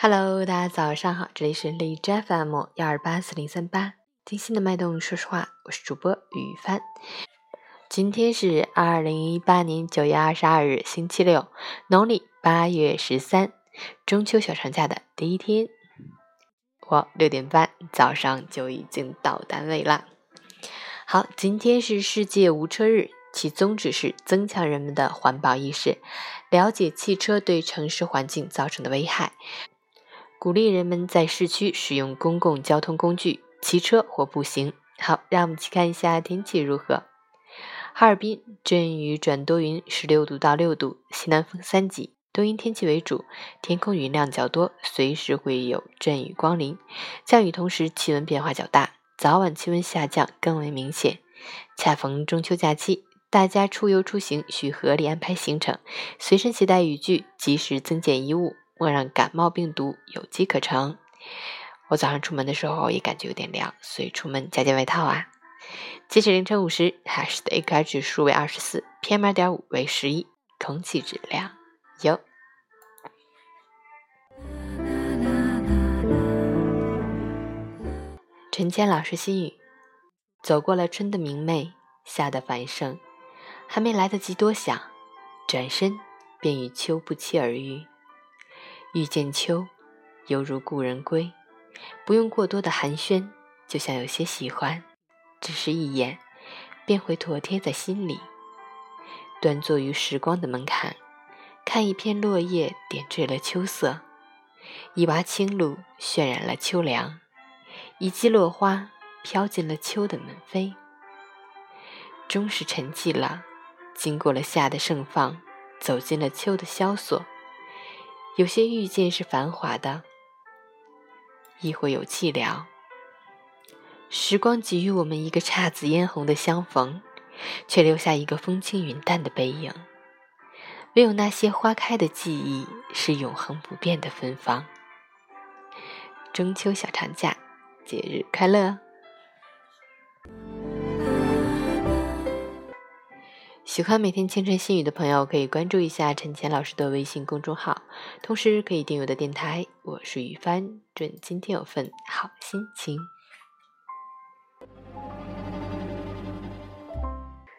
Hello，大家早上好，这里是荔枝 FM 幺二八四零三八，精心的脉动，说实话，我是主播雨帆。今天是二零一八年九月二十二日，星期六，农历八月十三，中秋小长假的第一天。我六点半早上就已经到单位了。好，今天是世界无车日。其宗旨是增强人们的环保意识，了解汽车对城市环境造成的危害，鼓励人们在市区使用公共交通工具，骑车或步行。好，让我们去看一下天气如何。哈尔滨阵雨转多云，十六度到六度，西南风三级，多云天气为主，天空云量较多，随时会有阵雨光临。降雨同时气温变化较大，早晚气温下降更为明显。恰逢中秋假期。大家出游出行需合理安排行程，随身携带雨具，及时增减衣物，莫让感冒病毒有机可乘。我早上出门的时候也感觉有点凉，所以出门加件外套啊。截止凌晨五时，海市的 AQI 指数为二十四，PM 二点五为十一，空气质量优。陈谦老师心语：走过了春的明媚，夏的繁盛。还没来得及多想，转身便与秋不期而遇。遇见秋，犹如故人归，不用过多的寒暄，就像有些喜欢，只是一眼，便会妥贴在心里。端坐于时光的门槛，看一片落叶点缀了秋色，一洼清露渲染了秋凉，一季落花飘进了秋的门扉。终是沉寂了。经过了夏的盛放，走进了秋的萧索。有些遇见是繁华的，亦会有寂寥。时光给予我们一个姹紫嫣红的相逢，却留下一个风轻云淡的背影。唯有那些花开的记忆，是永恒不变的芬芳。中秋小长假，节日快乐！喜欢每天清晨心语的朋友，可以关注一下陈乾老师的微信公众号，同时可以订阅我的电台。我是雨帆，祝你今天有份好心情。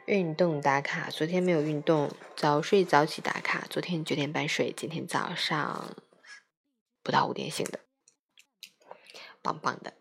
运动打卡，昨天没有运动，早睡早起打卡。昨天九点半睡，今天早上不到五点醒的，棒棒的。